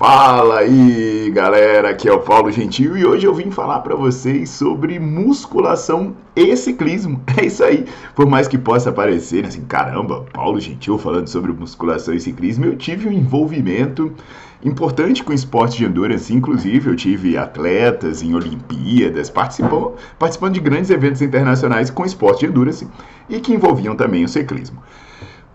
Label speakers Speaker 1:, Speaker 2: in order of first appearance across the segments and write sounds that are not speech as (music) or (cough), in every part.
Speaker 1: Fala aí, galera, aqui é o Paulo Gentil e hoje eu vim falar para vocês sobre musculação e ciclismo. (laughs) É isso aí. Por mais que possa parecer assim, caramba, Paulo Gentil falando sobre musculação e ciclismo, eu tive um envolvimento importante com esporte de endurance. Inclusive, eu tive atletas em Olimpíadas, participando, participando de grandes eventos internacionais com esporte de endurance e que envolviam também o ciclismo.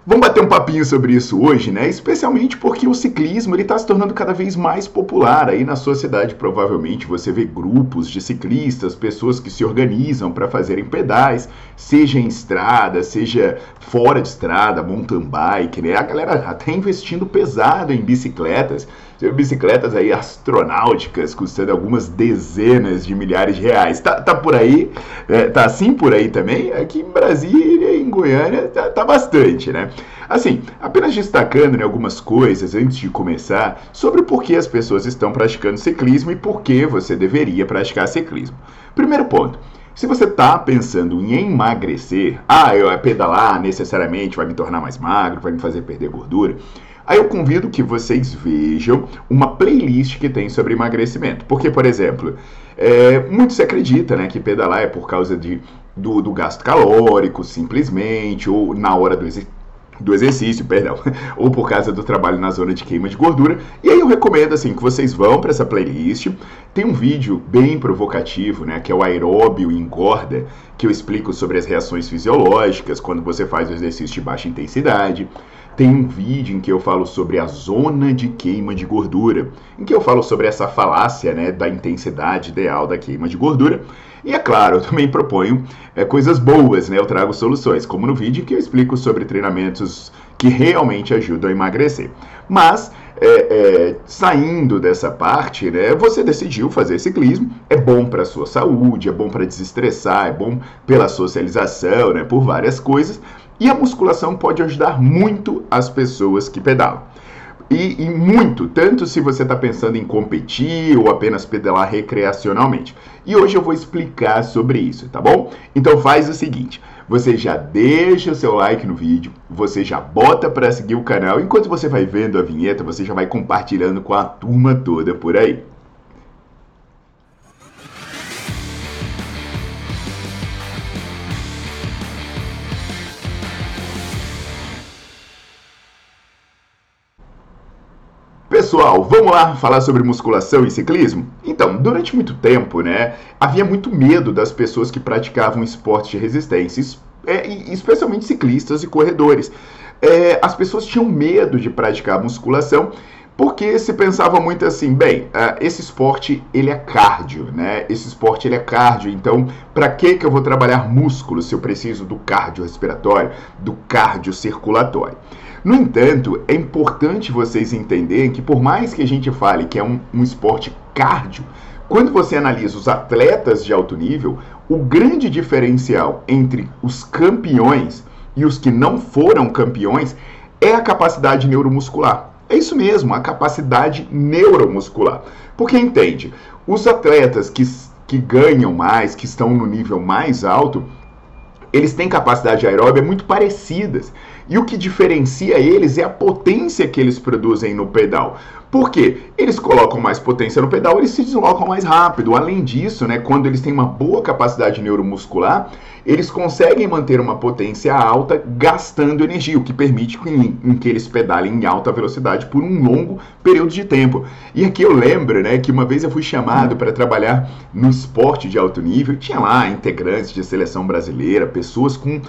Speaker 1: Vamos bater um papinho sobre isso hoje, né? Especialmente porque o ciclismo ele está se tornando cada vez mais popular. Aí na sua cidade, provavelmente, você vê grupos de ciclistas, pessoas que se organizam para fazerem pedais, seja em estrada, seja fora de estrada, mountain bike, né? A galera até investindo pesado em bicicletas. Bicicletas aí astronáuticas custando algumas dezenas de milhares de reais. Tá, tá por aí? É, tá assim por aí também? Aqui em Brasília, em Goiânia, tá, tá bastante, né? Assim, apenas destacando né, algumas coisas antes de começar sobre por que as pessoas estão praticando ciclismo e por que você deveria praticar ciclismo. Primeiro ponto. Se você está pensando em emagrecer, ah, eu pedalar necessariamente vai me tornar mais magro, vai me fazer perder gordura. Aí eu convido que vocês vejam uma playlist que tem sobre emagrecimento. Porque, por exemplo, é, muito se acredita né, que pedalar é por causa de, do, do gasto calórico, simplesmente, ou na hora do exercício do exercício, perdão, (laughs) ou por causa do trabalho na zona de queima de gordura. E aí eu recomendo assim que vocês vão para essa playlist. Tem um vídeo bem provocativo, né, que é o aeróbio engorda, que eu explico sobre as reações fisiológicas quando você faz o exercício de baixa intensidade. Tem um vídeo em que eu falo sobre a zona de queima de gordura, em que eu falo sobre essa falácia né, da intensidade ideal da queima de gordura. E é claro, (laughs) eu também proponho é, coisas boas, né? Eu trago soluções, como no vídeo que eu explico sobre treinamentos que realmente ajudam a emagrecer. Mas, é, é, saindo dessa parte, né, você decidiu fazer ciclismo, é bom para a sua saúde, é bom para desestressar, é bom pela socialização, né, por várias coisas, e a musculação pode ajudar muito as pessoas que pedalam. E, e muito, tanto se você está pensando em competir ou apenas pedalar recreacionalmente. E hoje eu vou explicar sobre isso, tá bom? Então faz o seguinte, você já deixa o seu like no vídeo, você já bota para seguir o canal, enquanto você vai vendo a vinheta, você já vai compartilhando com a turma toda por aí. Pessoal, vamos lá falar sobre musculação e ciclismo? Então, durante muito tempo, né, havia muito medo das pessoas que praticavam esportes de resistência, é, especialmente ciclistas e corredores. É, as pessoas tinham medo de praticar musculação porque se pensava muito assim, bem, uh, esse esporte ele é cardio, né? Esse esporte ele é cardio, então para que que eu vou trabalhar músculo se eu preciso do cardio respiratório, do cardio circulatório? No entanto, é importante vocês entenderem que por mais que a gente fale que é um, um esporte cardio, quando você analisa os atletas de alto nível, o grande diferencial entre os campeões e os que não foram campeões é a capacidade neuromuscular. É isso mesmo, a capacidade neuromuscular. Porque entende, os atletas que, que ganham mais, que estão no nível mais alto, eles têm capacidade aeróbica muito parecidas. E o que diferencia eles é a potência que eles produzem no pedal. Por quê? Eles colocam mais potência no pedal, eles se deslocam mais rápido. Além disso, né, quando eles têm uma boa capacidade neuromuscular, eles conseguem manter uma potência alta gastando energia, o que permite que, que eles pedalem em alta velocidade por um longo período de tempo. E aqui eu lembro né, que uma vez eu fui chamado para trabalhar no esporte de alto nível, tinha lá integrantes de seleção brasileira, pessoas com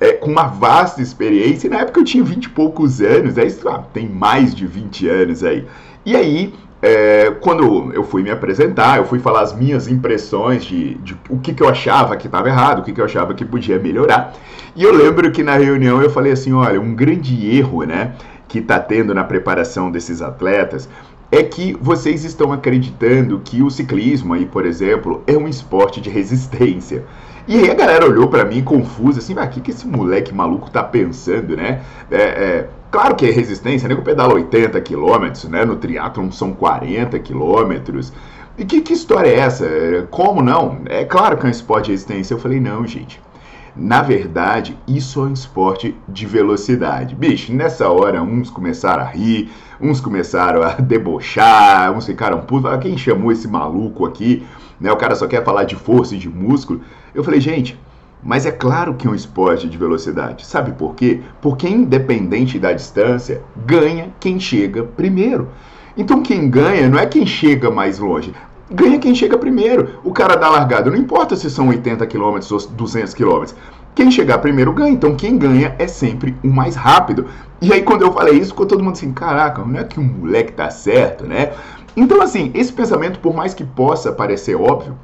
Speaker 1: é, com uma vasta experiência. E na época eu tinha 20 e poucos anos, é isso, ah, tem mais de 20 anos aí. E aí, é, quando eu fui me apresentar, eu fui falar as minhas impressões de, de o que, que eu achava que estava errado, o que, que eu achava que podia melhorar. E eu lembro que na reunião eu falei assim: olha, um grande erro, né, que está tendo na preparação desses atletas é que vocês estão acreditando que o ciclismo aí, por exemplo, é um esporte de resistência. E aí a galera olhou para mim confusa, assim, o que, que esse moleque maluco tá pensando, né? É, é, claro que é resistência, né? O pedala 80 km, né? No triatlon são 40 km. E que, que história é essa? Como não? É claro que é um esporte de resistência. Eu falei, não, gente. Na verdade, isso é um esporte de velocidade. Bicho, nessa hora, uns começaram a rir, uns começaram a (laughs) debochar, uns ficaram putos. Quem chamou esse maluco aqui? Né? O cara só quer falar de força e de músculo. Eu falei, gente, mas é claro que é um esporte de velocidade. Sabe por quê? Porque independente da distância, ganha quem chega primeiro. Então quem ganha não é quem chega mais longe. Ganha quem chega primeiro. O cara da largada, não importa se são 80 km ou 200 km. Quem chegar primeiro ganha. Então quem ganha é sempre o mais rápido. E aí quando eu falei isso, ficou todo mundo assim, caraca, não é que o moleque tá certo, né? Então assim, esse pensamento, por mais que possa parecer óbvio,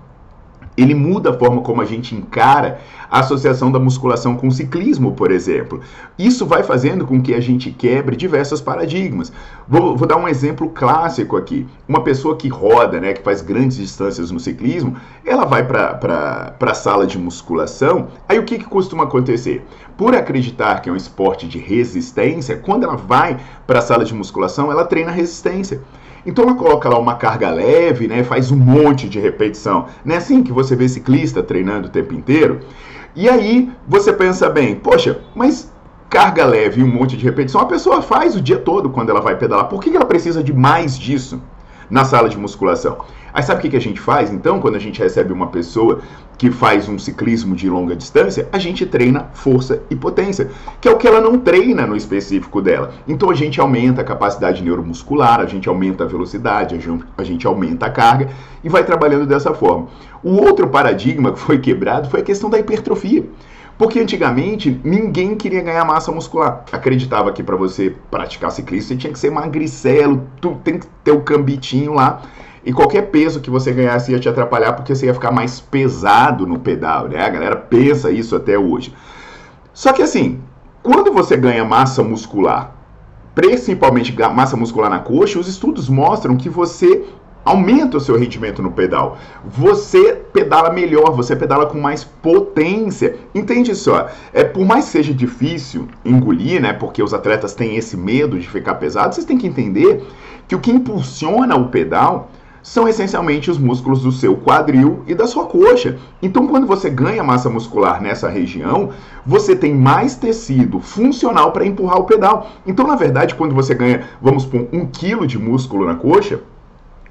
Speaker 1: ele muda a forma como a gente encara a associação da musculação com o ciclismo, por exemplo. Isso vai fazendo com que a gente quebre diversos paradigmas. Vou, vou dar um exemplo clássico aqui. Uma pessoa que roda, né, que faz grandes distâncias no ciclismo, ela vai para a sala de musculação, aí o que, que costuma acontecer? Por acreditar que é um esporte de resistência, quando ela vai para a sala de musculação, ela treina resistência. Então ela coloca lá uma carga leve, né, faz um monte de repetição. Não é assim que você vê ciclista treinando o tempo inteiro? E aí você pensa bem, poxa, mas carga leve e um monte de repetição a pessoa faz o dia todo quando ela vai pedalar. Por que ela precisa de mais disso? na sala de musculação. Aí sabe o que, que a gente faz então quando a gente recebe uma pessoa que faz um ciclismo de longa distância? A gente treina força e potência, que é o que ela não treina no específico dela. Então a gente aumenta a capacidade neuromuscular, a gente aumenta a velocidade, a gente aumenta a carga e vai trabalhando dessa forma. O outro paradigma que foi quebrado foi a questão da hipertrofia. Porque antigamente ninguém queria ganhar massa muscular. Acreditava que para você praticar ciclismo você tinha que ser magricelo, tu tem que ter o cambitinho lá. E qualquer peso que você ganhasse ia te atrapalhar porque você ia ficar mais pesado no pedal, né? A galera pensa isso até hoje. Só que assim, quando você ganha massa muscular, principalmente massa muscular na coxa, os estudos mostram que você aumenta o seu rendimento no pedal. Você pedala melhor, você pedala com mais potência. Entende só? É por mais que seja difícil engolir, né? Porque os atletas têm esse medo de ficar pesado. Vocês têm que entender que o que impulsiona o pedal são essencialmente os músculos do seu quadril e da sua coxa. Então, quando você ganha massa muscular nessa região, você tem mais tecido funcional para empurrar o pedal. Então, na verdade, quando você ganha, vamos por um quilo de músculo na coxa,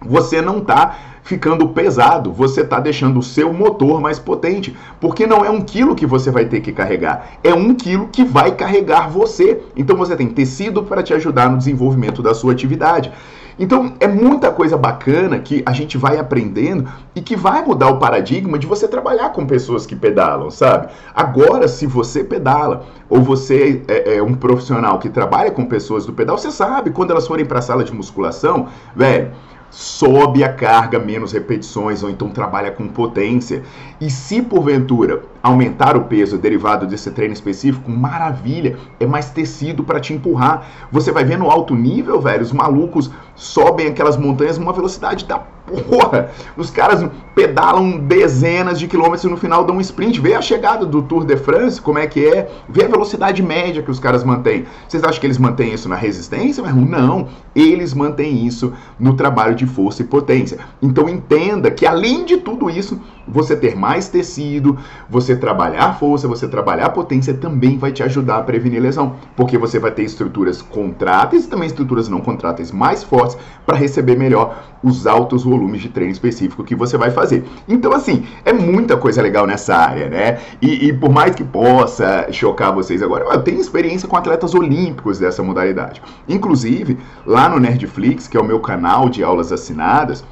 Speaker 1: você não está ficando pesado, você está deixando o seu motor mais potente, porque não é um quilo que você vai ter que carregar, é um quilo que vai carregar você. Então você tem tecido para te ajudar no desenvolvimento da sua atividade. Então é muita coisa bacana que a gente vai aprendendo e que vai mudar o paradigma de você trabalhar com pessoas que pedalam, sabe? Agora, se você pedala ou você é, é um profissional que trabalha com pessoas do pedal, você sabe quando elas forem para a sala de musculação, velho sobe a carga, menos repetições, ou então trabalha com potência. E se porventura aumentar o peso derivado desse treino específico, maravilha, é mais tecido para te empurrar. Você vai ver no alto nível, velho, os malucos sobem aquelas montanhas numa velocidade da porra. Os caras pedalam dezenas de quilômetros e no final dão um sprint. Vê a chegada do Tour de France, como é que é. Vê a velocidade média que os caras mantêm. Vocês acham que eles mantêm isso na resistência? Não, eles mantêm isso no trabalho de força e potência. Então entenda que além de tudo isso, você ter mais tecido, você trabalhar força, você trabalhar potência também vai te ajudar a prevenir lesão, porque você vai ter estruturas contráteis e também estruturas não contráteis mais fortes para receber melhor os altos volumes de treino específico que você vai fazer. Então, assim, é muita coisa legal nessa área, né? E, e por mais que possa chocar vocês agora, eu tenho experiência com atletas olímpicos dessa modalidade. Inclusive, lá no Nerdflix, que é o meu canal de aulas assinadas,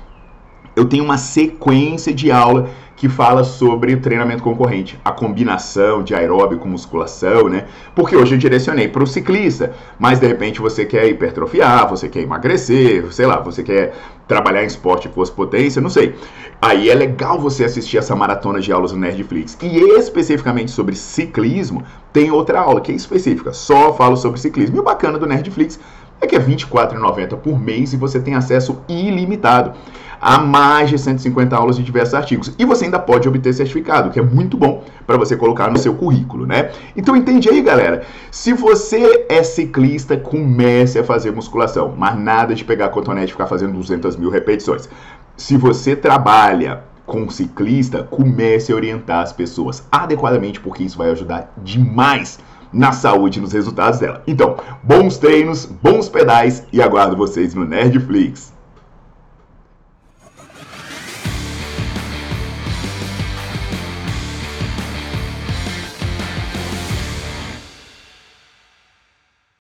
Speaker 1: eu tenho uma sequência de aula que fala sobre treinamento concorrente, a combinação de aeróbio com musculação, né? Porque hoje eu direcionei para o ciclista, mas de repente você quer hipertrofiar, você quer emagrecer, sei lá, você quer trabalhar em esporte força potência, não sei. Aí é legal você assistir essa maratona de aulas no Nerdflix. E especificamente sobre ciclismo, tem outra aula que é específica, só falo sobre ciclismo. E o bacana do Nerdflix é que é R$ 24,90 por mês e você tem acesso ilimitado a mais de 150 aulas de diversos artigos. E você ainda pode obter certificado, que é muito bom para você colocar no seu currículo, né? Então entende aí, galera. Se você é ciclista, comece a fazer musculação, mas nada de pegar cotonete e ficar fazendo 200 mil repetições. Se você trabalha com ciclista, comece a orientar as pessoas adequadamente, porque isso vai ajudar demais na saúde e nos resultados dela. Então, bons treinos, bons pedais e aguardo vocês no Nerdflix.